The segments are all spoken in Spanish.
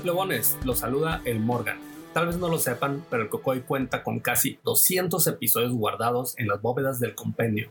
Hola plebones, los saluda el Morgan. Tal vez no lo sepan, pero el Cocoy cuenta con casi 200 episodios guardados en las bóvedas del compendio.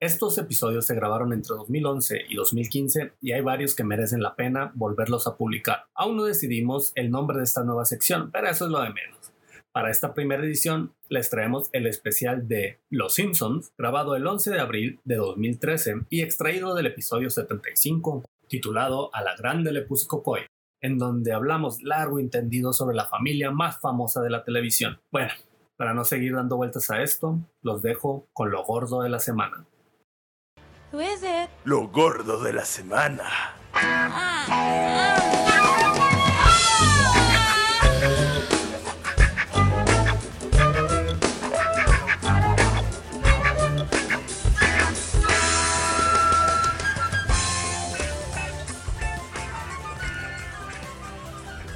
Estos episodios se grabaron entre 2011 y 2015 y hay varios que merecen la pena volverlos a publicar. Aún no decidimos el nombre de esta nueva sección, pero eso es lo de menos. Para esta primera edición les traemos el especial de Los Simpsons, grabado el 11 de abril de 2013 y extraído del episodio 75, titulado A la grande le puse Cocoy en donde hablamos largo y entendido sobre la familia más famosa de la televisión. Bueno, para no seguir dando vueltas a esto, los dejo con lo gordo de la semana. Lo gordo de la semana.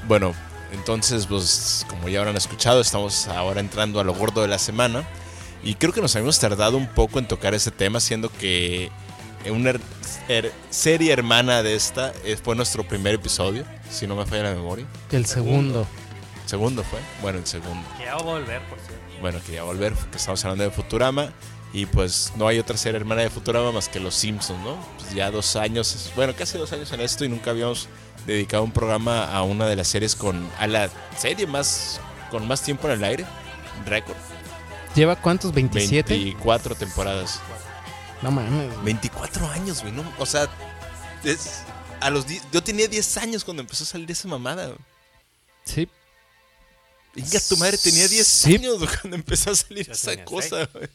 Bueno, entonces, pues como ya habrán escuchado, estamos ahora entrando a lo gordo de la semana. Y creo que nos habíamos tardado un poco en tocar ese tema, siendo que una serie hermana de esta eh, fue nuestro primer episodio, si no me falla la memoria. El segundo. ¿Segundo fue? Bueno, el segundo. Que ya va a volver, por cierto. Bueno, que ya va a volver, porque estamos hablando de Futurama. Y pues no hay otra serie hermana de Futurama más que Los Simpsons, ¿no? Pues ya dos años, bueno, casi dos años en esto y nunca habíamos dedicado un programa a una de las series con, a la serie más, con más tiempo en el aire, récord. ¿Lleva cuántos? ¿27? 24 temporadas. No mames. 24 años, güey. No, o sea, es, a los yo tenía 10 años cuando empezó a salir esa mamada. Sí. Venga, tu madre tenía 10 años cuando empezó a salir esa cosa, güey.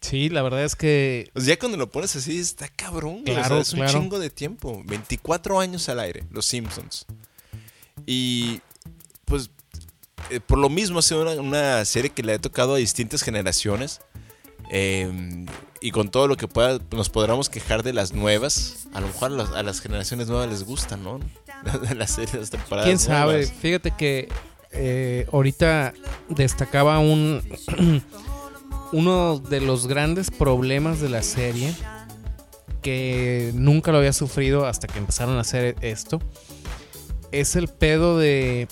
Sí, la verdad es que. Pues ya cuando lo pones así, está cabrón. Claro, es un chingo de tiempo. 24 años al aire, Los Simpsons. Y pues eh, por lo mismo ha sido una, serie que le ha tocado a distintas generaciones. Em, y con todo lo que pueda, nos podremos quejar de las nuevas. A lo mejor a las, generaciones nuevas les gusta, ¿no? las series, temporadas. Quién sabe. Fíjate que eh, ahorita destacaba un. uno de los grandes problemas de la serie, que nunca lo había sufrido hasta que empezaron a hacer esto, es el pedo de...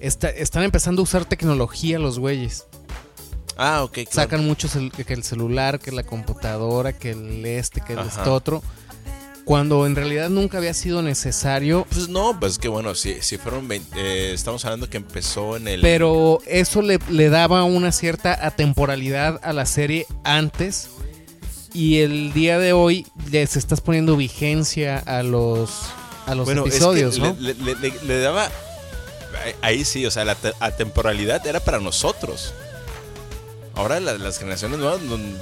están empezando a usar tecnología los güeyes. Ah, ok. Sacan mucho que el celular, que la computadora, que el este, que el esto otro cuando en realidad nunca había sido necesario. Pues no, pues que bueno, si, si fueron 20, eh, estamos hablando que empezó en el... Pero eso le, daba una cierta atemporalidad a la serie antes y el día de hoy les estás poniendo vigencia a los, a los episodios, ¿no? Le, daba... Ahí sí, o sea, la atemporalidad era para nosotros. Ahora las, generaciones nuevas,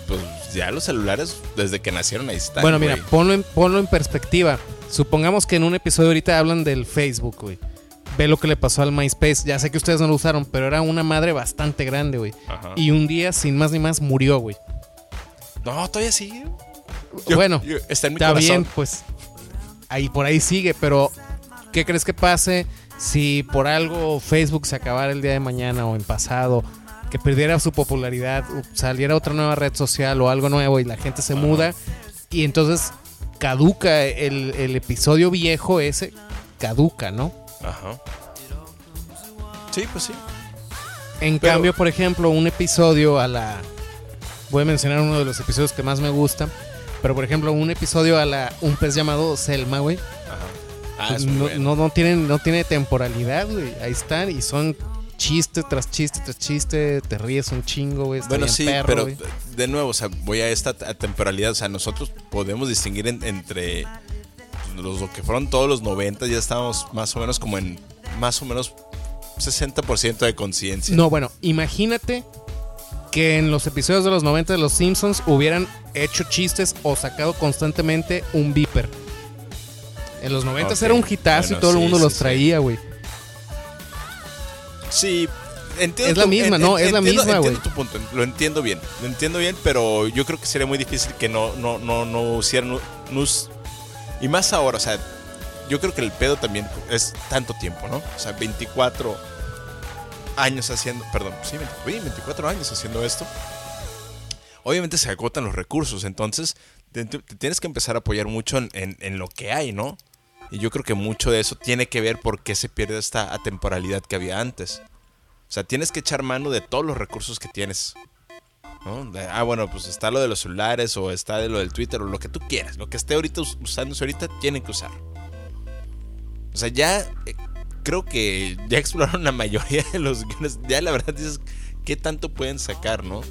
pues ya los celulares desde que nacieron ahí están. Bueno, mira, ponlo en, ponlo en perspectiva. Supongamos que en un episodio ahorita hablan del Facebook, güey. Ve lo que le pasó al MySpace. Ya sé que ustedes no lo usaron, pero era una madre bastante grande, güey. Y un día, sin más ni más, murió, güey. No, todavía sigue. bueno, está, en mi está bien, pues. Ahí por ahí sigue, pero ¿qué crees que pase si por algo Facebook se acabara el día de mañana o en pasado? Que perdiera su popularidad, saliera otra nueva red social o algo nuevo y la gente se muda y entonces caduca el, episodio viejo ese, caduca, ¿no? Ajá. Sí, pues sí. En cambio, por ejemplo, un episodio a la... Voy a mencionar uno de los episodios que más me gusta. Pero por ejemplo, un episodio a la... Un pez llamado Selma, güey. Ajá. Ah, no, no, no, tienen, no tiene temporalidad, güey. Ahí están y son chiste tras chiste tras chiste, te ríes un chingo, güey. Bueno, sí, pero de nuevo, o sea, voy a esta temporalidad, o sea, nosotros podemos distinguir entre los lo que fueron todos los 90, ya estábamos más o menos como en más o menos 60% de conciencia. No, bueno, imagínate que en los episodios de los 90 de Los Simpsons hubieran hecho chistes o sacado constantemente un beeper. En los 90 era un hitazo y todo el mundo los traía, güey. Sí, entiendo. Es la misma, ¿no? Es la misma, güey. tu punto, lo entiendo bien. Lo entiendo bien, pero yo creo que sería muy difícil que no, no, no, no hicieran. y más ahora, o sea, yo creo que el pedo también es tanto tiempo, ¿no? O sea, 24 años haciendo. Perdón, sí, 24 años haciendo esto. Obviamente se agotan los recursos, entonces te, tienes que empezar a apoyar mucho en, en, lo que hay, ¿no? Y yo creo que mucho de eso tiene que ver por qué se pierde esta atemporalidad que había antes. O sea, tienes que echar mano de todos los recursos que tienes. ah, bueno, pues está lo de los celulares o está de lo del Twitter o lo que tú quieras. Lo que esté ahorita usándose ahorita, tienen que usar. O sea, ya eh, creo que ya exploraron la mayoría de los guiones. Ya la verdad dices, ¿qué tanto pueden sacar, no?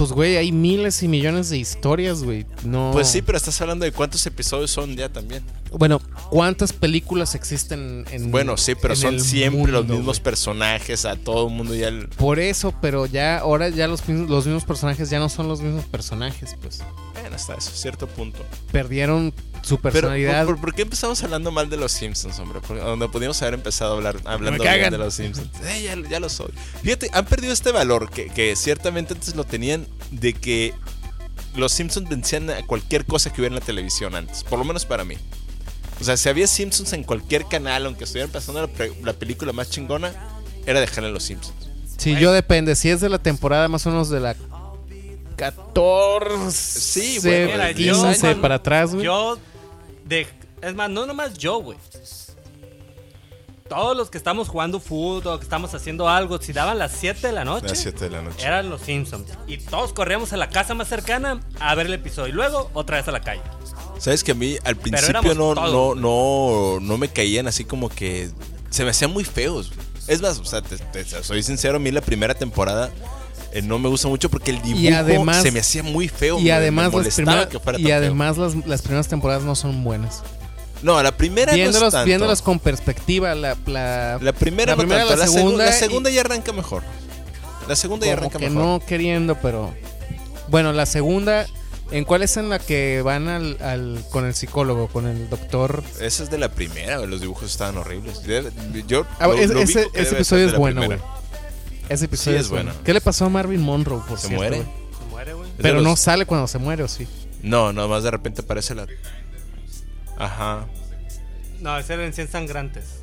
Pues, güey, hay miles y millones de historias, güey. No... Pues sí, pero estás hablando de cuántos episodios son ya también. Bueno, ¿cuántas películas existen en Bueno, sí, pero son siempre los mismos personajes, a todo el mundo ya... Por eso, pero ya, ahora ya los, los mismos personajes ya no son los mismos personajes, pues. Bueno, hasta eso, cierto punto. Perdieron su personalidad. Pero, ¿por, qué empezamos hablando mal de los Simpsons, hombre? Porque donde podíamos haber empezado a hablar hablando bien de los Simpsons. Eh, ya, lo soy. Fíjate, han perdido este valor que, que, ciertamente antes lo tenían de que los Simpsons vencían a cualquier cosa que hubiera en la televisión antes, por lo menos para mí. O sea, si había Simpsons en cualquier canal, aunque estuvieran pasando la, película más chingona, era dejarle los Simpsons. Sí, yo depende. Si es de la temporada más o menos de la 14, sí, bueno, 15 para atrás, güey. Yo es más, no nomás yo, güey. Todos los que estamos jugando fútbol, que estamos haciendo algo, si daban las 7 de la noche, las 7 de la noche. eran los Simpsons. Y todos corríamos a la casa más cercana a ver el episodio. Y luego otra vez a la calle. Sabes que a mí al principio no, no, no, no me caían así como que se me hacían muy feos. Es más, o sea, soy sincero, a mí la primera temporada eh, no me gusta mucho porque el dibujo se me hacía muy feo. Y además, las, y además las, primeras temporadas no son buenas. No, la primera viéndolas, no viéndolas con perspectiva, la, la, primera, la, segunda, la segunda ya arranca mejor. La segunda ya arranca que mejor. no queriendo, pero bueno, la segunda ¿En cuál es en la que van al, con el psicólogo, con el doctor? Esa es de la primera, los dibujos estaban horribles. Yo, ah, ese, episodio es bueno, güey. Ese episodio es, bueno. ¿Qué le pasó a Marvin Monroe, por ¿Se muere? Se muere, güey. Pero no sale cuando se muere, ¿o sí? No, nomás de repente aparece la... Ajá. No, ese era en 100 sangrantes.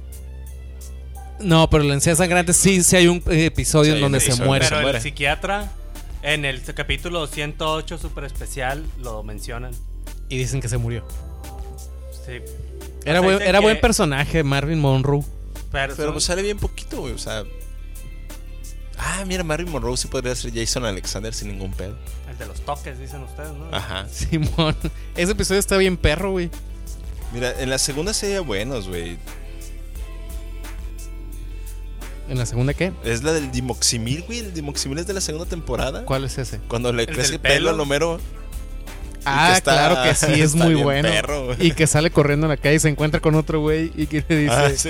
No, pero en 100 sangrantes sí, sí hay un episodio en donde se muere. Pero el psiquiatra, en el capítulo 108 super especial, lo mencionan. Y dicen que se murió. Sí. Era, buen, era buen personaje, Marvin Monroe. Pero, pero pues sale bien poquito, güey. O sea, Ah, mira, Marilyn Monroe sí podría ser Jason Alexander sin ningún pedo. El de los toques, dicen ustedes, ¿no? Ajá. Simón. Ese episodio está bien perro, güey. Mira, en la segunda sería buenos, güey. ¿En la segunda qué? Es la del Dimoximil, güey. El Dimoximil es de la segunda temporada. ¿Cuál es ese? Cuando le crece el pelo al Homero. Ah, claro que sí, es muy bueno. y que sale corriendo en la calle y se encuentra con otro güey y que le dice: ah, sí.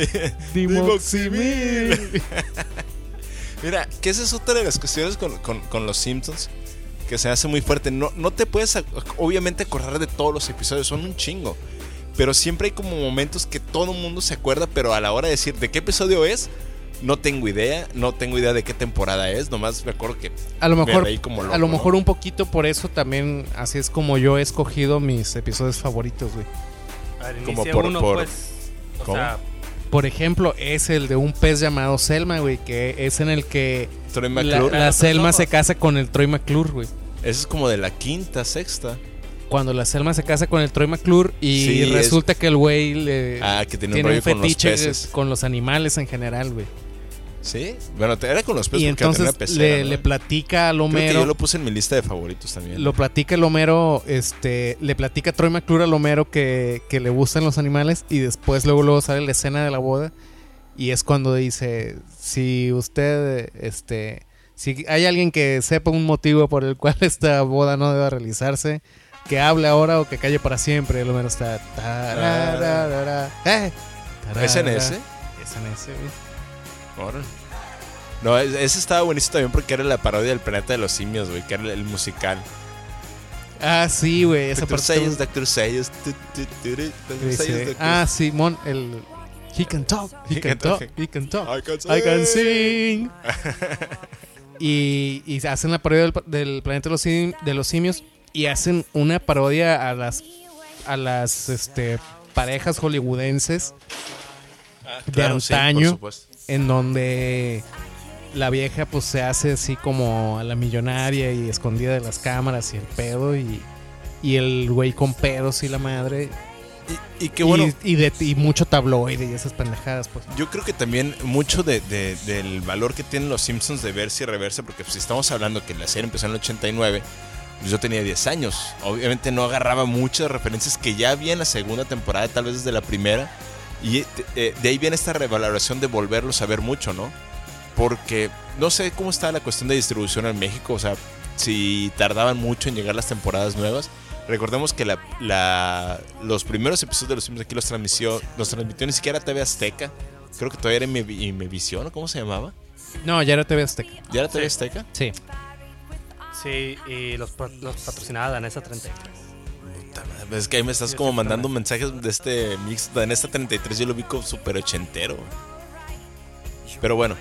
Dimoximil. Mira, que esa es otra de las cuestiones con, los Simpsons que se hace muy fuerte. No, no te puedes, obviamente, acordar de todos los episodios, son un chingo. Pero siempre hay como momentos que todo el mundo se acuerda, pero a la hora de decir de qué episodio es, no tengo idea, no tengo idea de qué temporada es, nomás me acuerdo que a lo mejor a lo mejor un poquito por eso también así es como yo he escogido mis episodios favoritos, güey. Como por, uno, pues, o sea, por ejemplo, es el de un pez llamado Selma, güey, que es en el que la, Selma se casa con el Troy McClure, güey. Ese es como de la quinta, sexta. Cuando la Selma se casa con el Troy McClure y resulta que el güey le ah, que tiene, un, fetiche con los animales en general, güey. Sí, bueno, era con los peces. Y entonces le, platica a Lomero. yo lo puse en mi lista de favoritos también. Lo platica el Homero, este, le platica a Troy McClure a Lomero que, que le gustan los animales y después luego luego sale la escena de la boda y es cuando dice si usted, este, si hay alguien que sepa un motivo por el cual esta boda no debe realizarse, que hable ahora o que calle para siempre. El Homero está. ¿Eh? ¿Es en ese? Es en ese, no, ese estaba buenísimo también porque era la parodia del planeta de los simios, güey, que era el musical. Ah, sí, güey. Esa Doctor Sayers, Doctor Sayers. Ah, Simón, el. He can talk, he, can, talk, he can talk. I can sing. y, y hacen la parodia del, planeta de los, de los simios y hacen una parodia a las a las este parejas hollywoodenses ah, de antaño en donde la vieja pues se hace así como a la millonaria y escondida de las cámaras y el pedo y, y el güey con pedos y la madre Y, que bueno. Y, de, y mucho tabloide y esas pendejadas, pues. Yo creo que también mucho de, del valor que tienen los Simpsons de verse y reverse, porque pues, si estamos hablando que la serie empezó en el 89, pues yo tenía 10 años. Obviamente no agarraba muchas referencias que ya había en la segunda temporada, tal vez desde la primera. Y eh, de ahí viene esta revaloración de volverlos a ver mucho, ¿no? Porque no sé cómo está la cuestión de distribución en México, o sea, si tardaban mucho en llegar las temporadas nuevas. Recordemos que la, los primeros episodios de Los Simpsons aquí los transmitió, los transmitió ni siquiera TV Azteca. Creo que todavía era Imevisión, ¿cómo se llamaba? No, ya era TV Azteca. ¿Ya era TV Azteca? Sí. Sí, y los, los patrocinaba Danesa 33. Es que ahí me estás como mandando mensajes de este mix. Danesa 33 yo lo vi como súper ochentero. Pero bueno,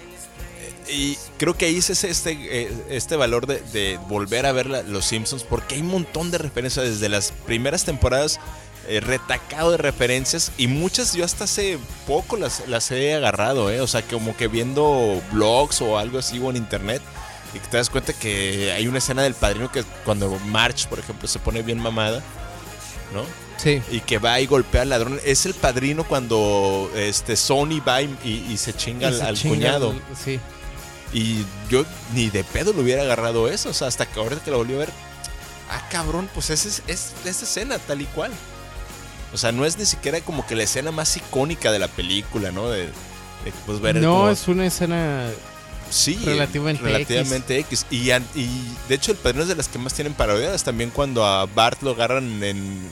y creo que ahí es este, eh, este valor de, volver a ver los Simpsons, porque hay un montón de referencias desde las primeras temporadas. Eh, retacado de referencias y muchas yo hasta hace poco las, las he agarrado, ¿eh? o sea, como que viendo blogs o algo así o en internet y que te das cuenta que hay una escena del padrino que cuando March, por ejemplo, se pone bien mamada, ¿no? Sí. Y que va y golpea al ladrón. Es el padrino cuando este Sony va y, se chinga al, cuñado. sí. Y yo ni de pedo lo hubiera agarrado eso. O sea, hasta que ahora que lo volví a ver. Ah, cabrón, pues esa es, es, esa escena, tal y cual. O sea, no es ni siquiera como que la escena más icónica de la película, ¿no? De, pues, ver No, es una escena sí, relativamente, relativamente X. Y, y, de hecho, el padrino es de las que más tienen parodias. También cuando a Bart lo agarran en,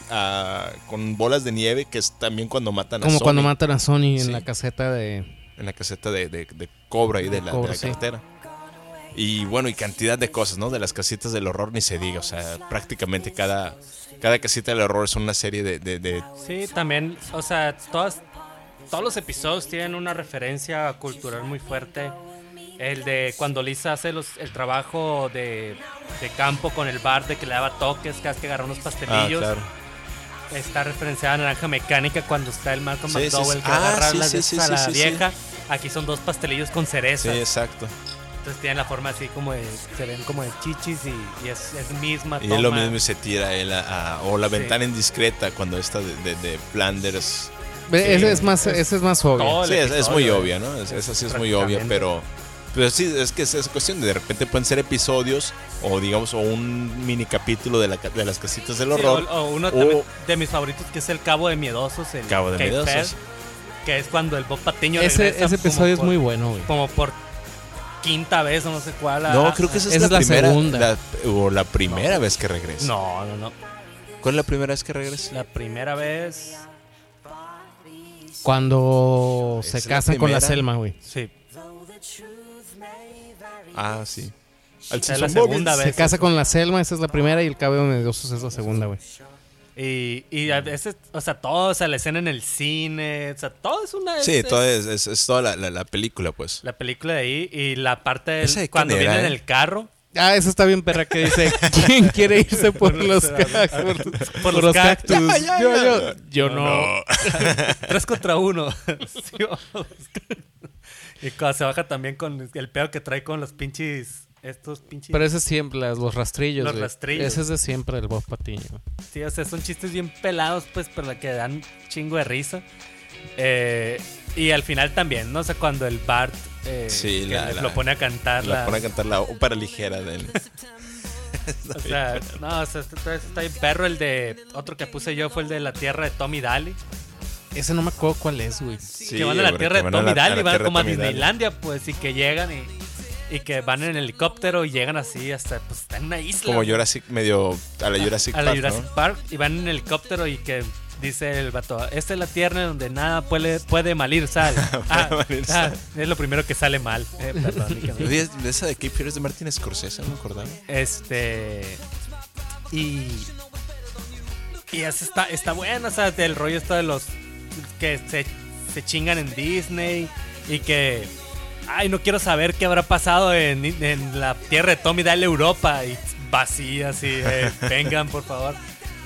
con bolas de nieve, que es también cuando matan a Sony. Como cuando matan a Sony en la caseta de en la caseta de, de, Cobra y de la, cartera. Y bueno, y cantidad de cosas, ¿no? De las casitas del horror ni se diga. O sea, prácticamente cada, cada casita del horror es una serie de, de, Sí, también, o sea, todas, todos los episodios tienen una referencia cultural muy fuerte. El de cuando Lisa hace los, el trabajo de, de campo con el bar, de que le daba toques, que hace que agarra unos pastelillos. Ah, claro está referenciada a Naranja Mecánica cuando está el Malcolm McDowell que ah, agarra las a la vieja. Aquí son dos pastelillos con cereza. Sí, exacto. Entonces tienen la forma así como de, se ven como de chichis y, es, misma. Y es lo mismo y se tira él a, o la ventana indiscreta cuando está de, de, Flanders. Ese es más, ese es más obvio. Sí, es, muy obvia, ¿no? Esa sí es muy obvia, pero pero sí, es que es, cuestión de, de repente pueden ser episodios o digamos o un mini capítulo de, la, de las casitas del horror. o, uno de mis favoritos que es el Cabo de Miedosos. El Cabo de Miedosos. que es cuando el Bob Patiño ese, Ese episodio es muy bueno, güey. Como por quinta vez o no sé cuál. No, creo que esa es, la, primera, segunda. o la primera vez que regresa. No, no, no. ¿Cuál es la primera vez que regresa? La primera vez... Cuando se casan con la Selma, güey. Sí. Ah, sí. es la segunda vez. Se casa con la Selma, esa es la primera, y el cabello de es la segunda, güey. Y, y a veces, o sea, todo, o sea, la escena en el cine, o sea, todo es una... Sí, todo es, es, toda la, la, película, pues. La película de ahí y la parte de cuando viene en eh? el carro. Ah, eso está bien, perra, que dice, ¿quién quiere irse por los, cactus? Por, los cactus. yo, yo, yo, no. Tres contra uno. Y cuando se baja también con el pedo que trae con los pinches. Estos pinches. Pero ese es siempre, los rastrillos. Los rastrillos. Ese es de siempre el Bob Patiño. Sí, o sea, son chistes bien pelados, pues, pero que dan chingo de risa. Eh, y al final también, ¿no? O sea, cuando el Bart eh, sí, lo pone a cantar. La, pone a cantar la ópera ligera de él. o sea, no, o sea, está, está bien perro. El de. Otro que puse yo fue el de La Tierra de Tommy Daly. Ese no me acuerdo cuál es, güey. que van a la tierra de Tommy Daly, van como a Disneylandia, pues, y que llegan y, y que van en helicóptero y llegan así hasta, pues, está en una isla. Como Jurassic, medio a la Jurassic Park. A la Jurassic Park, y van en helicóptero y que dice el vato, esta es la tierra donde nada puede, puede malir sal. ah, malir ah, sal. es lo primero que sale mal. Eh, perdón, de esa de Cape Fear es de Martin Scorsese, no me acordaba. Este. Y. Y está, está bueno, o sea, el rollo está de los que se, se chingan en Disney y que ay, no quiero saber qué habrá pasado en, en la tierra de Tommy Dale Europa y vacía, así, eh, vengan por favor.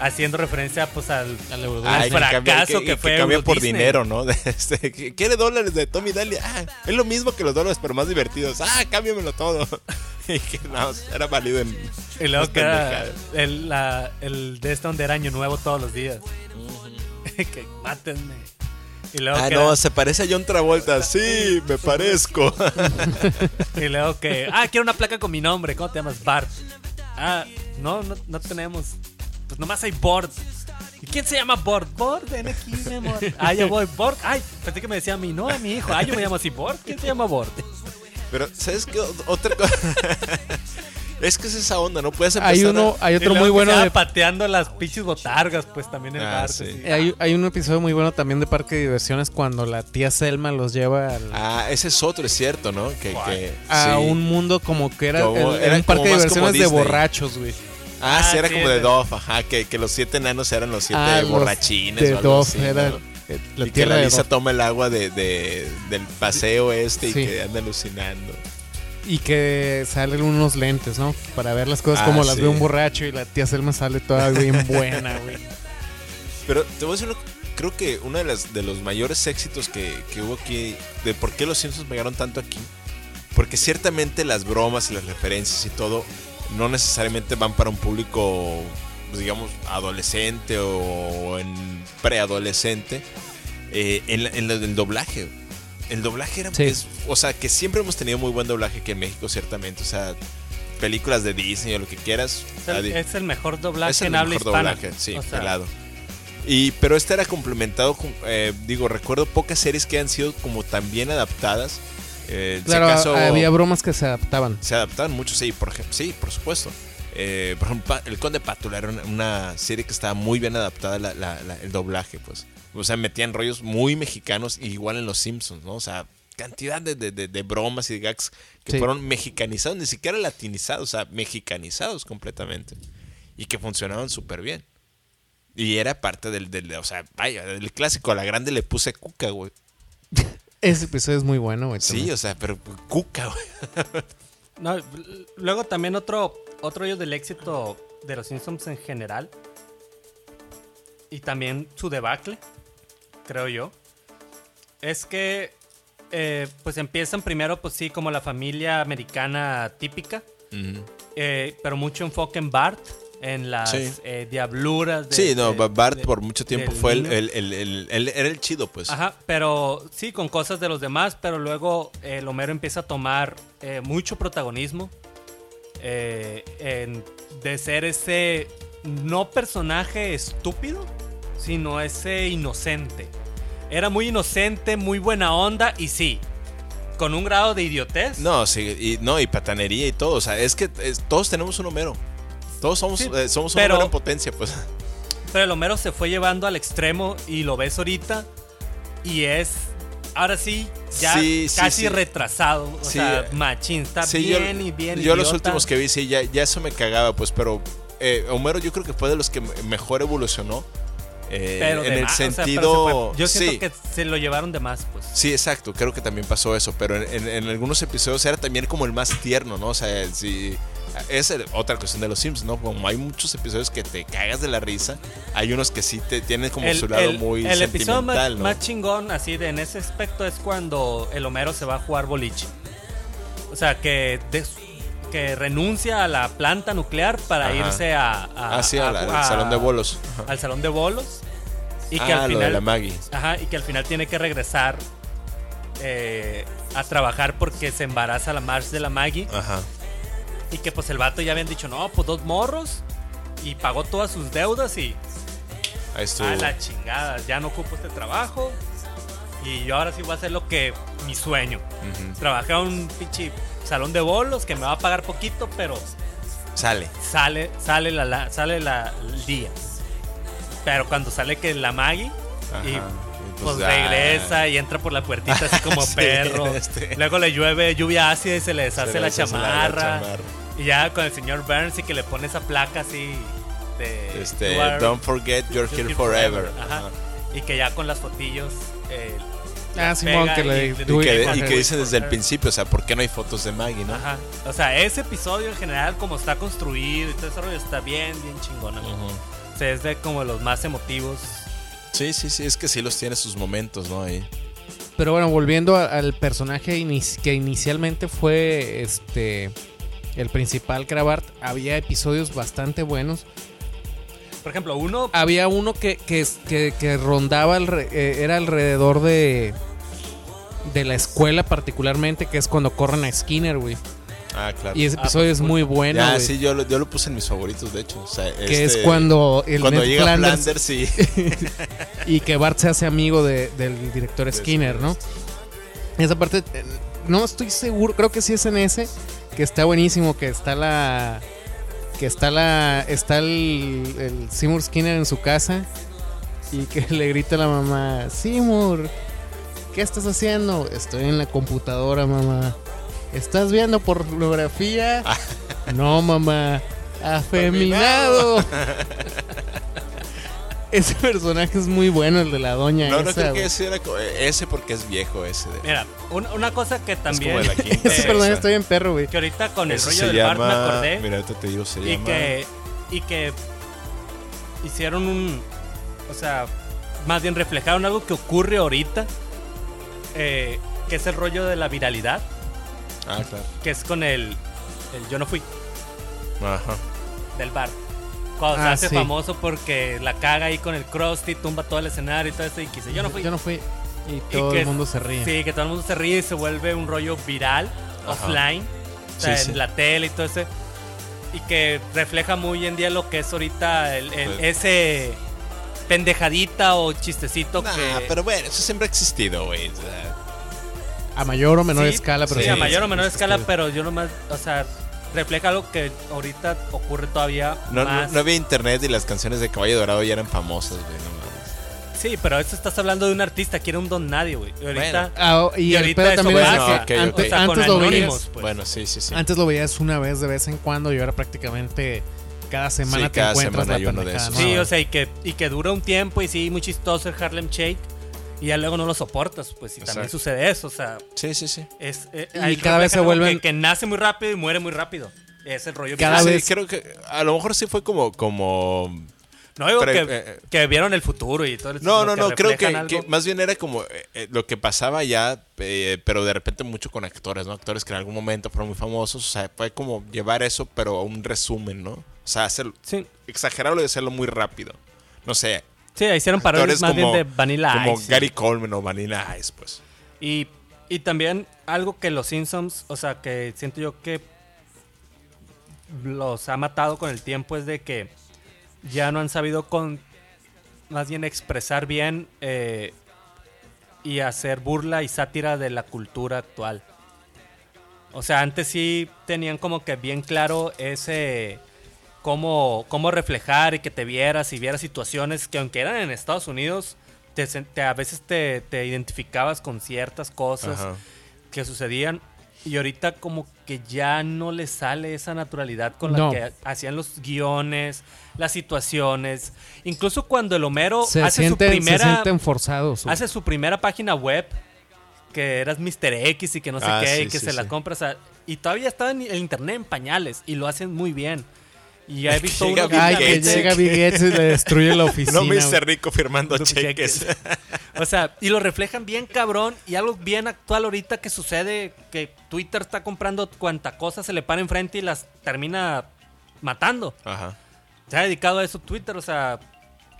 Haciendo referencia pues al, al, fracaso que, fue. Que cambia por dinero, ¿no? Este, ¿Quiere dólares de Tommy Daly? Ah, es lo mismo que los dólares, pero más divertidos. Ah, cámbiamelo todo. y que no, era válido en. Y luego que era el, la, el de este donde era año nuevo todos los días. que mátenme. ah, no, se parece a John Travolta. Sí, me parezco. y luego que, ah, quiero una placa con mi nombre. ¿Cómo te llamas? Bart. Ah, no, no, no tenemos. Pues nomás hay Bort. ¿Y quién se llama Bort? Bort, ven aquí, mi amor. Ah, ya voy, Bort. Ay, pensé que me decía a mí, no, a mi hijo. Ah, yo me llamo así, Bort. ¿Quién se llama Bort? Pero, ¿sabes qué? Otra cosa. Es que es esa onda, ¿no? Puedes empezar Hay uno, hay otro muy bueno de... pateando las pinches botargas, pues también en ah, Hay, hay, un episodio muy bueno también de Parque de Diversiones cuando la tía Selma los lleva al... Ah, ese es otro, es cierto, ¿no? Que, a un mundo como que era, era un parque de diversiones de borrachos, güey. Ah, sí, era como de Dove, ajá, que, que, los siete enanos eran los siete ah, borrachines. de Dove, era... La y que la Lisa toma el agua de, de, del paseo este y que anda alucinando. Y que salen unos lentes, ¿no? Para ver las cosas como ah, las ve un borracho y la tía Selma sale toda bien buena, güey. Pero te voy a decir, creo que uno de, las, de los mayores éxitos que, que hubo aquí, de por qué los Simpsons pegaron tanto aquí, porque ciertamente las bromas y las referencias y todo no necesariamente van para un público, pues, digamos, adolescente o en preadolescente, eh, en, en el doblaje el doblaje era. o sea, que siempre hemos tenido muy buen doblaje aquí en México, ciertamente. O sea, películas de Disney o lo que quieras. Es el, mejor doblaje es el mejor doblaje, sí, pelado. Y, pero este era complementado con, eh, digo, recuerdo pocas series que han sido como tan bien adaptadas. Eh, claro, había bromas que se adaptaban. Se adaptaban mucho, sí, por ejemplo, sí, por supuesto. Eh, por ejemplo, El Conde Pátula era una, serie que estaba muy bien adaptada el doblaje, pues. O sea, metían rollos muy mexicanos, igual en Los Simpsons, ¿no? O sea, cantidad de, de, bromas y de gags que fueron mexicanizados, ni siquiera latinizados, o sea, mexicanizados completamente. Y que funcionaban súper bien. Y era parte del, del, o sea, vaya, del clásico, a la grande le puse cuca, güey. Ese episodio es muy bueno, güey. Sí, o sea, pero cuca, güey. no, luego también otro, otro rollo del éxito de los Simpsons en general. Y también su debacle creo yo, es que eh, pues empiezan primero, pues sí, como la familia americana típica, eh, pero mucho enfoque en Bart, en las eh, diabluras. De, sí, no, Bart por mucho tiempo fue el, el, era el chido, pues. Ajá, pero sí, con cosas de los demás, pero luego el Homero empieza a tomar mucho protagonismo en, de ser ese no personaje estúpido, sino ese inocente. Era muy inocente, muy buena onda y sí, con un grado de idiotez. No, sí, y, no, y patanería y todo. O sea, es que todos tenemos un Homero. Todos somos, eh, somos un Homero en potencia, pues. Pero el Homero se fue llevando al extremo y lo ves ahorita y es ahora sí, ya casi retrasado. O sea, machín, está bien y bien. Yo los últimos que vi, sí, ya, ya eso me cagaba, pues, pero eh, Homero yo creo que fue de los que mejor evolucionó. Eh, en el sentido. yo siento que se lo llevaron de más, pues. Sí, exacto. Creo que también pasó eso. Pero en, algunos episodios era también como el más tierno, ¿no? O sea, si. Es otra cuestión de los Sims, ¿no? Como hay muchos episodios que te cagas de la risa, hay unos que sí te tienen como su lado muy el episodio más, chingón, así de en ese aspecto, es cuando el Homero se va a jugar boliche. O sea, que que renuncia a la planta nuclear para irse a, a, ah, al salón de bolos. Al salón de bolos. Y que al final, ah, de la Maggie. Ajá, y que al final tiene que regresar eh, a trabajar porque se embaraza la March de la Maggie. Ajá. Y que pues el vato ya habían dicho, no, pues dos morros. Y pagó todas sus deudas y... Ahí estuvo. A la chingada, ya no ocupo este trabajo. Y yo ahora sí voy a hacer lo que... Mi sueño. Trabajé a un pinche salón de bolos que me va a pagar poquito, pero sale. Sale, sale la, sale la, el día. Pero cuando sale que la Maggie y pues, pues regresa y entra por la puertita así como perro. Este. Luego le llueve lluvia ácida y se le deshace, la, chamarra. Y ya con el señor Burns y que le pone esa placa así de este, Don't forget you're, here forever. Y que ya con las fotillos eh, Ah, Simón, que le, y, que, dice desde el principio, o sea, ¿por qué no hay fotos de Maggie, no? Ajá. O sea, ese episodio en general, como está construido y todo ese rollo, está bien, bien chingón. O sea, es de como los más emotivos. Sí, sí, sí, es que sí los tiene sus momentos, ¿no? Ahí. Pero bueno, volviendo al personaje que inicialmente fue este el principal Cravart, había episodios bastante buenos. Por ejemplo, uno. Había uno que, que, que, rondaba, eh, era alrededor de. de la escuela, particularmente, que es cuando corren a Skinner, güey. Ah, claro. Y ese episodio es muy bueno. Ah, sí, yo lo, yo lo puse en mis favoritos, de hecho. que es este, cuando el cuando llega Flanders, sí. y que Bart se hace amigo del director Skinner, ¿no? Esa parte, eh, no estoy seguro, creo que sí es en ese, que está buenísimo, que está la que está la está el, el Seymour Skinner en su casa y que le grita a la mamá, Seymour, ¿qué estás haciendo? Estoy en la computadora, mamá. ¿Estás viendo pornografía? no, mamá. Afeminado. ese personaje es muy bueno, el de la doña. No, no creo que ese era ese porque es viejo ese. De... Mira, una, cosa que también. Es ese personaje está bien perro, güey. Que ahorita con el rollo del bar me acordé. Mira, ahorita te digo, se y Que, y que hicieron un. O sea, más bien reflejaron algo que ocurre ahorita. Eh, que es el rollo de la viralidad. Ah, claro. Que es con el, el Yo no fui. Ajá. Del bar. Cuando se ah, hace famoso porque la caga ahí con el Krusty, tumba todo el escenario y todo eso. Y quise, yo no fui. Yo no fui. Y todo el mundo se ríe. Sí, que todo el mundo se ríe y se vuelve un rollo viral, offline. O sea, en la tele y todo eso. Y que refleja muy en día lo que es ahorita el, pues ese pendejadita o chistecito nah, que. pero bueno, eso siempre ha existido, güey. A mayor o menor escala, pero sí. a mayor o menor escala, pero yo nomás, o sea, refleja algo que ahorita ocurre todavía no, más. No, había internet y las canciones de Caballo Dorado ya eran famosas, güey. Sí, pero esto estás hablando de un artista que era un don nadie, güey. Y ahorita, ah, y, ahorita también antes, lo veías. Pues. Bueno, sí, sí, sí. Antes lo veías una vez de vez en cuando y ahora prácticamente cada semana te encuentras la de esos. Sí, o sea, y que, y que dura un tiempo y sí, muy chistoso el Harlem Shake y ya luego no lo soportas, pues, y también sucede eso, o sea. Sí, sí, sí. Es, eh, y cada vez se vuelven. Que, nace muy rápido y muere muy rápido. Es el rollo cada vez. creo que a lo mejor sí fue como. como no digo que, eh, que, vieron el futuro y todo eso. No, no, no, creo que, más bien era como eh, lo que pasaba ya, pero de repente mucho con actores, ¿no? Actores que en algún momento fueron muy famosos, o sea, fue como llevar eso, pero a un resumen, ¿no? O sea, hacerlo, sí. exagerarlo y hacerlo muy rápido. No sé, Sí, hicieron parodias más bien de Vanilla Ice. Como Gary Coleman o Vanilla Ice, pues. Y, y también algo que los Simpsons, o sea, que siento yo que los ha matado con el tiempo es de que ya no han sabido con más bien expresar bien eh, y hacer burla y sátira de la cultura actual. O sea, antes sí tenían como que bien claro ese cómo, cómo reflejar y que te vieras y vieras situaciones que aunque eran en Estados Unidos, te, a veces te, identificabas con ciertas cosas que sucedían. Y ahorita como que ya no le sale esa naturalidad con la que hacían los guiones, las situaciones. Incluso cuando el Homero hace su primera... forzados. Hace su primera página web, que eras Mr. X y que no sé ah, qué, y que se la compras. y todavía estaba en el internet en pañales y lo hacen muy bien. Y ya he visto uno Ay, que llega Bill Gates y le destruye la oficina. No me hice rico firmando cheques. o sea, y lo reflejan bien cabrón. Y algo bien actual ahorita que sucede, que Twitter está comprando cuanta cosa se le para enfrente y las termina matando. Ajá. Se ha dedicado a eso Twitter, o sea,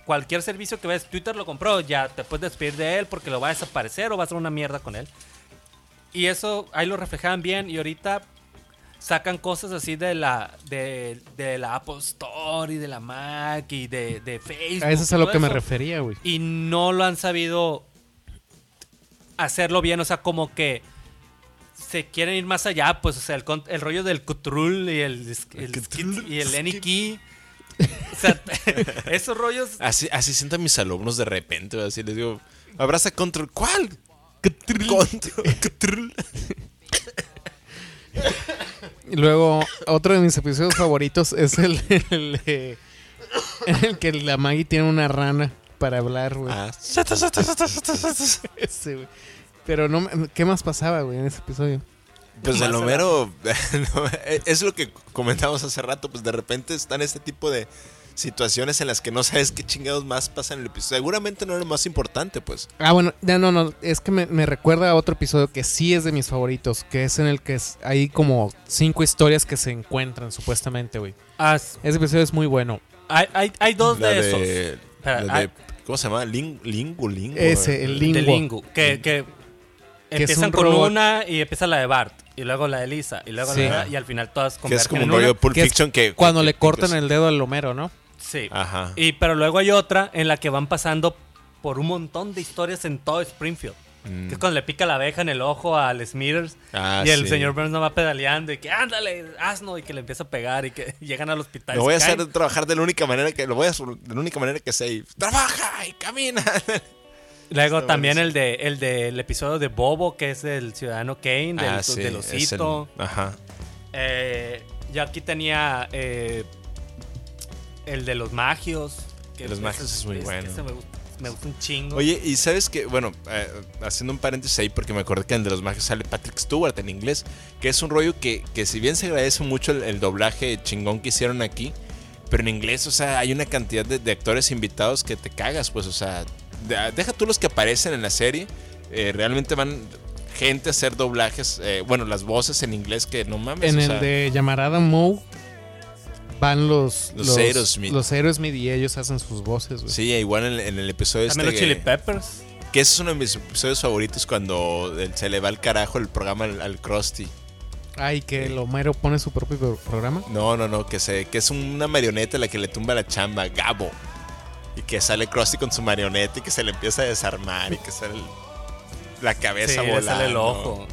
cualquier servicio que ves, Twitter lo compró, ya te puedes despedir de él porque lo va a desaparecer o va a hacer una mierda con él. Y eso ahí lo reflejaban bien y ahorita sacan cosas así de la de, la Apple Store y de la Mac y de, de Facebook. A eso es a lo que me refería, güey. Y no lo han sabido hacerlo bien, o sea, como que se quieren ir más allá, pues, o sea, el, rollo del Cutrul y el, y el Lenny Key. O sea, esos rollos. Así, así sientan mis alumnos de repente, así les digo, abraza Control. ¿Cuál? Control. Y luego, otro de mis episodios favoritos es el, el, el que la Maggie tiene una rana para hablar, güey. Ah. Pero no, ¿qué más pasaba, güey, en ese episodio? Pues el Homero, es lo que comentamos hace rato, pues de repente están este tipo de situaciones en las que no sabes qué chingados más pasa en el episodio. Seguramente no es lo más importante, pues. Ah, bueno, no, no, no. Es que me, recuerda a otro episodio que sí es de mis favoritos, que es en el que hay como cinco historias que se encuentran, supuestamente, güey. Ah, Ese episodio es muy bueno. Hay, hay, dos de, esos. ¿Cómo se llama? Ling, lingu, lingu. Ese, el lingu. De lingu. Que, que, empiezan con una y empieza la de Bart. Y luego la de Lisa. Y luego la de, y al final todas Que es como un rollo Pulp Fiction que. Cuando le cortan el dedo al Lomero, ¿no? Sí. Ajá. Y, pero luego hay otra en la que van pasando por un montón de historias en todo Springfield. Que es mm. cuando le pica la abeja en el ojo al Smithers ah, y el señor Burns no va pedaleando y que ándale, asno, y que le empieza a pegar y que llegan al hospital. Lo voy a hacer trabajar de la única manera que lo voy a hacer de la única manera que sé. Trabaja y camina. Luego también el de el del episodio de Bobo, que es el ciudadano Kane, del, ah, del osito. ajá. Eh, yo aquí tenía eh, el de los magios. Que los magios es, muy bueno. me gusta me gusta un chingo. Oye, y sabes que, bueno, eh, haciendo un paréntesis ahí, porque me acordé que en de los magios sale Patrick Stewart en inglés, que es un rollo que, que si bien se agradece mucho el, doblaje chingón que hicieron aquí, pero en inglés, o sea, hay una cantidad de, actores invitados que te cagas, pues, o sea, deja tú los que aparecen en la serie, eh, realmente van gente a hacer doblajes, eh, bueno, las voces en inglés que no mames. En el de Llamarada Moe van los los, Aerosmith. Los Aerosmith y ellos hacen sus voces, Sí, igual en, el episodio También este. los Chili Peppers. Que ese es uno de mis episodios favoritos cuando se le va al carajo el programa al, Krusty. Ay, que el Homero pone su propio programa. No, no, no, que se, que es una marioneta la que le tumba la chamba, Gabo. Y que sale Krusty con su marioneta y que se le empieza a desarmar y que sale la cabeza sí, volando. sale el ojo.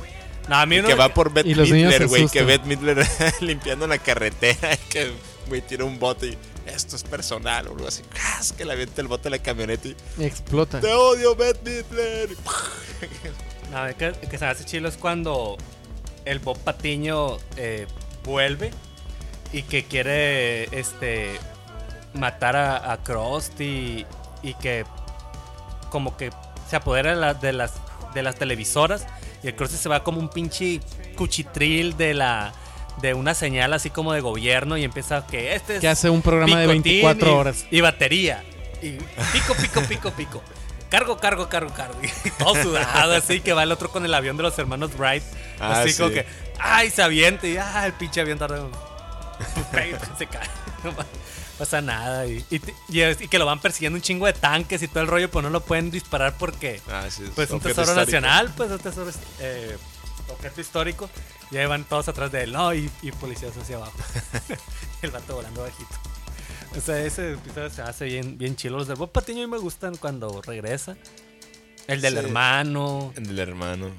No, a mí no... Que va por Beth Midler, güey. Que Beth Midler limpiando la carretera. Que güey, tiene un bote y esto es personal o algo así. Es que le avienta el bote de la camioneta y, explota. Te odio, Beth Midler. No, que, que se hace chilo es cuando el Bob Patiño eh, vuelve y que quiere este matar a, a Krusty y, que como que se apodera de, las de las televisoras y el Krusty se va como un pinche cuchitril de la de una señal así como de gobierno y empieza que este es que hace un programa de 24 horas. y batería. Y pico pico pico pico. Cargo cargo cargo cargo. Y todo sudado así que va el otro con el avión de los hermanos Wright. Ah, así como que ay se avienta y ah el pinche avión tarda se cae no pasa nada. Y, y, que lo van persiguiendo un chingo de tanques y todo el rollo pues no lo pueden disparar porque ah, pues un tesoro nacional pues un tesoro eh, objeto histórico y ahí van todos atrás de él, ¿no? Y, policías hacia abajo. el vato volando bajito. O sea, ese episodio se hace bien, bien chilo. Los del Bob Patiño a mí me gustan cuando regresa. El del hermano. El del hermano.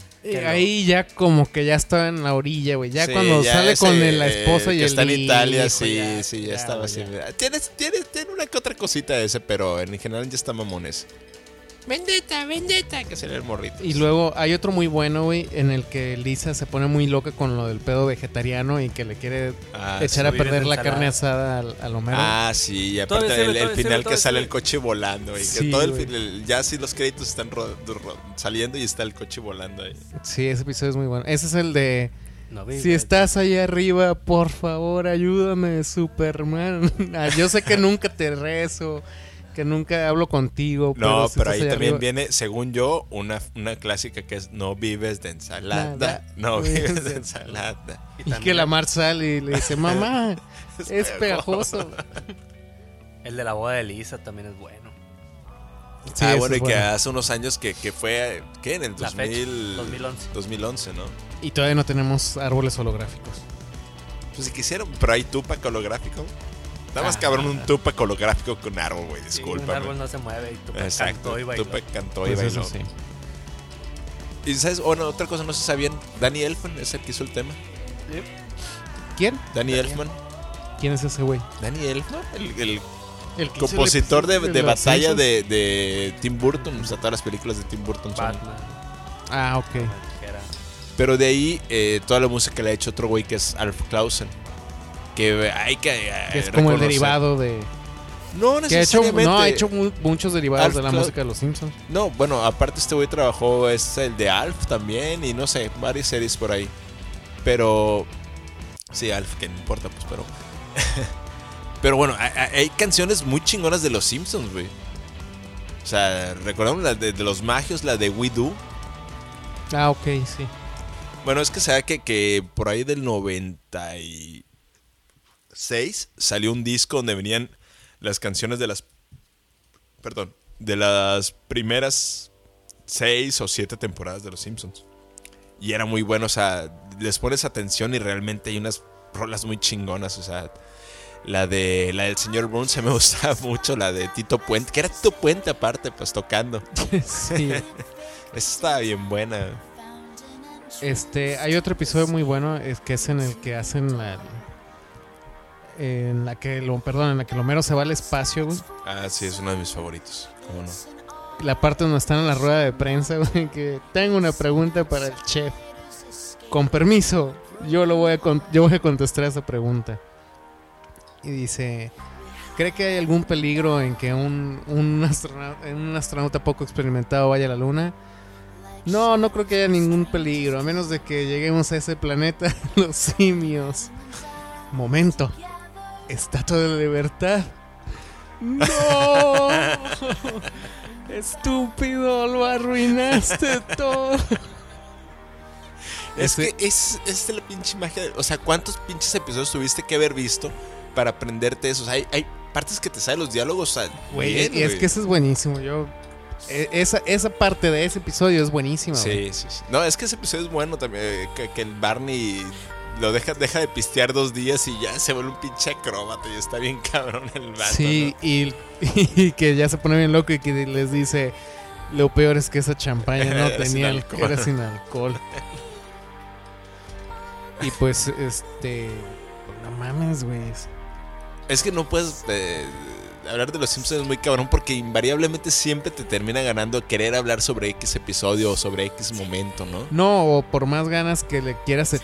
ahí ya como que ya estaba en la orilla, güey. Ya cuando sale con la esposa y el está en Italia, sí, sí, ya, estaba así. Tiene, tiene, tiene una que otra cosita ese, pero en general ya está mamones. Vendetta, vendetta, que sería el morrito. Y luego hay otro muy bueno, güey, en el que Lisa se pone muy loca con lo del pedo vegetariano y que le quiere ah, echar a perder la carne asada al, Homero. Ah, sí, y aparte el, final que sale el coche volando, y que todo el, ya sí los créditos están saliendo y está el coche volando ahí. Sí, ese episodio es muy bueno. Ese es el de si estás ahí arriba, por favor, ayúdame, Superman. Ah, yo sé que nunca te rezo que nunca hablo contigo. No, pero, ahí también viene, según yo, una, una clásica que es no vives de ensalada. no vives de ensalada. Y, que la Mar sale y le dice, mamá, es, pegajoso. El de la boda de Lisa también es bueno. ah, bueno, y que hace unos años que, que fue, ¿qué? En el 2011. 2011, ¿no? Y todavía no tenemos árboles holográficos. Pues si quisieron, pero hay Tupac holográfico. Nada más cabrón un Tupac holográfico con árbol, güey. Disculpa. Sí, un árbol no se mueve y Tupac Exacto, cantó y bailó. Tupac cantó y pues bailó. Sí. Y sabes, bueno, otra cosa no se sabían. Danny Elfman es el que hizo el tema. ¿Quién? Danny Elfman. ¿Quién es ese güey? Danny Elfman, el, el, compositor de, de, batalla de, de, Tim Burton. O sea, todas las películas de Tim Burton son. Ah, ok. Pero de ahí, eh, toda la música la ha hecho otro güey que es Alf Clausen que hay que, eh, es como el derivado de no necesariamente. no, ha hecho muchos derivados de la música de los Simpsons. No, bueno, aparte este güey trabajó es el de Alf también y no sé, varias series por ahí. Pero sí, Alf, que no importa, pues, pero Pero bueno, hay, canciones muy chingonas de los Simpsons, güey. O sea, recordamos la de, los magios, la de We Do. Ah, ok, sí. Bueno, es que sea que, que por ahí del 90 y 6 salió un disco donde venían las canciones de las. Perdón. De las primeras seis o siete temporadas de Los Simpsons. Y era muy bueno, o sea, les pones atención y realmente hay unas rolas muy chingonas, o sea. La de la del señor Burns me gustaba mucho, la de Tito Puente, que era Tito Puente aparte, pues tocando. Sí. Esa estaba bien buena. Este, hay otro episodio muy bueno, es que es en el que hacen la en la que lo, perdón, en la que Lomero se va al espacio, güey. Ah, sí, es uno de mis favoritos. ¿Cómo no? La parte donde están en la rueda de prensa, güey, que tengo una pregunta para el chef. Con permiso, yo lo voy a yo voy a contestar esa pregunta. Y dice, ¿cree que hay algún peligro en que un, un, astronauta, un astronauta poco experimentado vaya a la luna? No, no creo que haya ningún peligro, a menos de que lleguemos a ese planeta los simios. Momento. Estatua de libertad. ¡No! Estúpido, lo arruinaste todo. Es que es, es la pinche magia. o sea, ¿cuántos pinches episodios tuviste que haber visto para aprenderte eso? O sea, hay, hay partes que te salen los diálogos. Güey, y es que eso es buenísimo. Yo. E, esa, esa parte de ese episodio es buenísima. Sí, sí, sí. No, es que ese episodio es bueno también. Eh, que, que el Barney lo deja, deja de pistear dos días y ya se vuelve un pinche acróbata y está bien cabrón el vato. Sí, y, que ya se pone bien loco y que les dice, lo peor es que esa champaña no tenía alcohol. Era sin alcohol. y pues, este... No mames, güey. Es que no puedes... Eh, hablar de los Simpsons es muy cabrón porque invariablemente siempre te termina ganando querer hablar sobre X episodio o sobre X momento, ¿no? No, o por más ganas que le quieras, e-,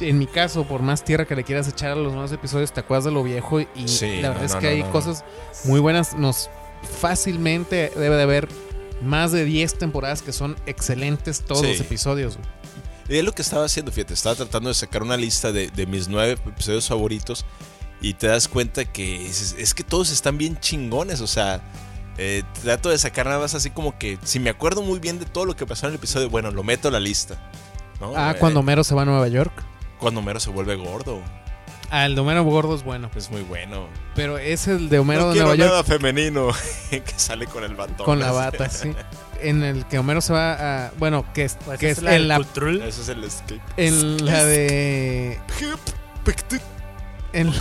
en mi caso, por más tierra que le quieras echar a los nuevos episodios, te acuerdas de lo viejo y la verdad es que hay cosas muy buenas. Nos fácilmente debe de haber más de 10 temporadas que son excelentes todos los episodios. Y es lo que estaba haciendo, fíjate, estaba tratando de sacar una lista de, de mis nueve episodios favoritos y te das cuenta que es, que todos están bien chingones, o sea, eh, trato de sacar nada más así como que si me acuerdo muy bien de todo lo que pasó en el episodio, bueno, lo meto a la lista. Ah, eh, cuando Homero se va a Nueva York. Cuando Homero se vuelve gordo. Ah, el de Homero gordo es bueno. Es muy bueno. Pero es el de Homero de Nueva York. nada femenino que sale con el batón. Con la bata, sí. En el que Homero se va a. Bueno, que es, pues que es, en la. Eso es el escape. En la de. En,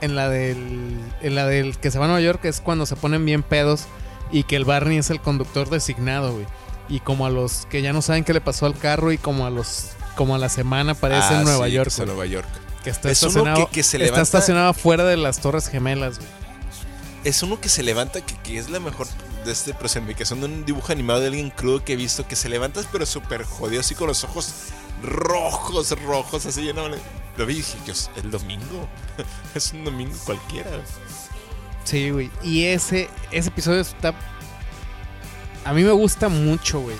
en la del en la del que se va a Nueva York es cuando se ponen bien pedos y que el Barney es el conductor designado, güey. Y como a los que ya no saben qué le pasó al carro y como a los como a la semana aparece en ah, Nueva York. Que Nueva York. Que está estacionado, que, se está estacionado fuera de las Torres Gemelas, güey. Es uno que se levanta que, que es la mejor de este personificación de un dibujo animado de alguien crudo que he visto que se levantas pero súper jodido así con los ojos rojos, rojos, así. Yo no, lo vi y dije, yo, el domingo. es un domingo cualquiera. Sí, güey. Y ese, ese episodio está. A mí me gusta mucho, güey.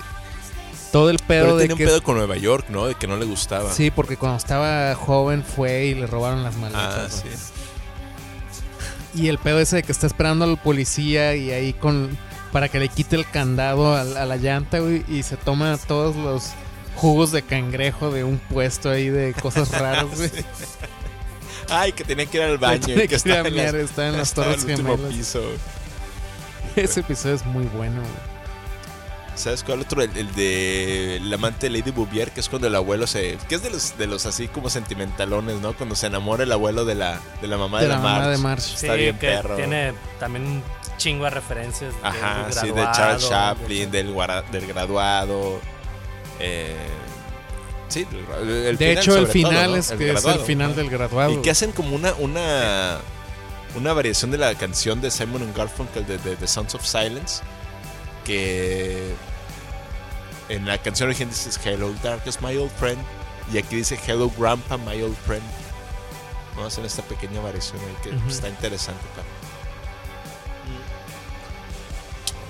Todo el pedo de. Tenía un pedo con Nueva York, ¿no? De que no le gustaba. Sí, porque cuando estaba joven fue y le robaron las maletas. Ah, sí. Y el pedo ese de que está esperando al policía y ahí con. Para que le quite el candado a, a la llanta, güey. Y se toma todos los jugos de cangrejo de un puesto ahí de cosas raras, güey. Ay, que tenía que ir al baño. que, que está, en las, está en las torres gemelas. Piso. Ese episodio es muy bueno, güey. ¿Sabes cuál otro? El, de el amante de Lady Bouvier, que es cuando el abuelo se. que es de los, de los así como sentimentalones, ¿no? Cuando se enamora el abuelo de la, de la mamá de, de la, mamá de March. Está bien perro. Tiene también un chingo de referencias. Ajá, sí, de Charles Chaplin, del, del graduado. Eh, sí, el de hecho, el final es, el, es el final del graduado. Y que hacen como una, una, una variación de la canción de Simon Garfunkel de, The Sounds of Silence. Que en la canción original dice Hello Darkest My Old Friend. Y aquí dice Hello Grandpa My Old Friend. Vamos a hacer esta pequeña variación que está interesante.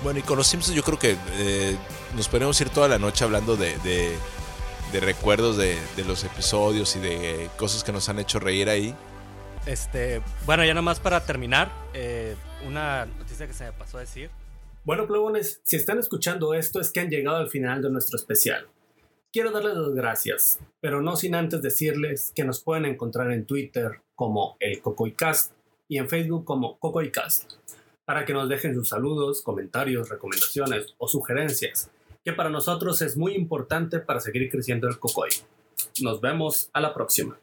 Bueno, y con los Simpsons yo creo que eh, nos podemos ir toda la noche hablando de, de, recuerdos de, los episodios y de cosas que nos han hecho reír ahí. Este, bueno, ya nomás para terminar, eh, una noticia que se me pasó a decir. Bueno, plugones, si están escuchando esto es que han llegado al final de nuestro especial. Quiero darles las gracias, pero no sin antes decirles que nos pueden encontrar en Twitter como el Cocoicast y en Facebook como Cocoicast, para que nos dejen sus saludos, comentarios, recomendaciones o sugerencias, que para nosotros es muy importante para seguir creciendo el Cocoy. Nos vemos a la próxima.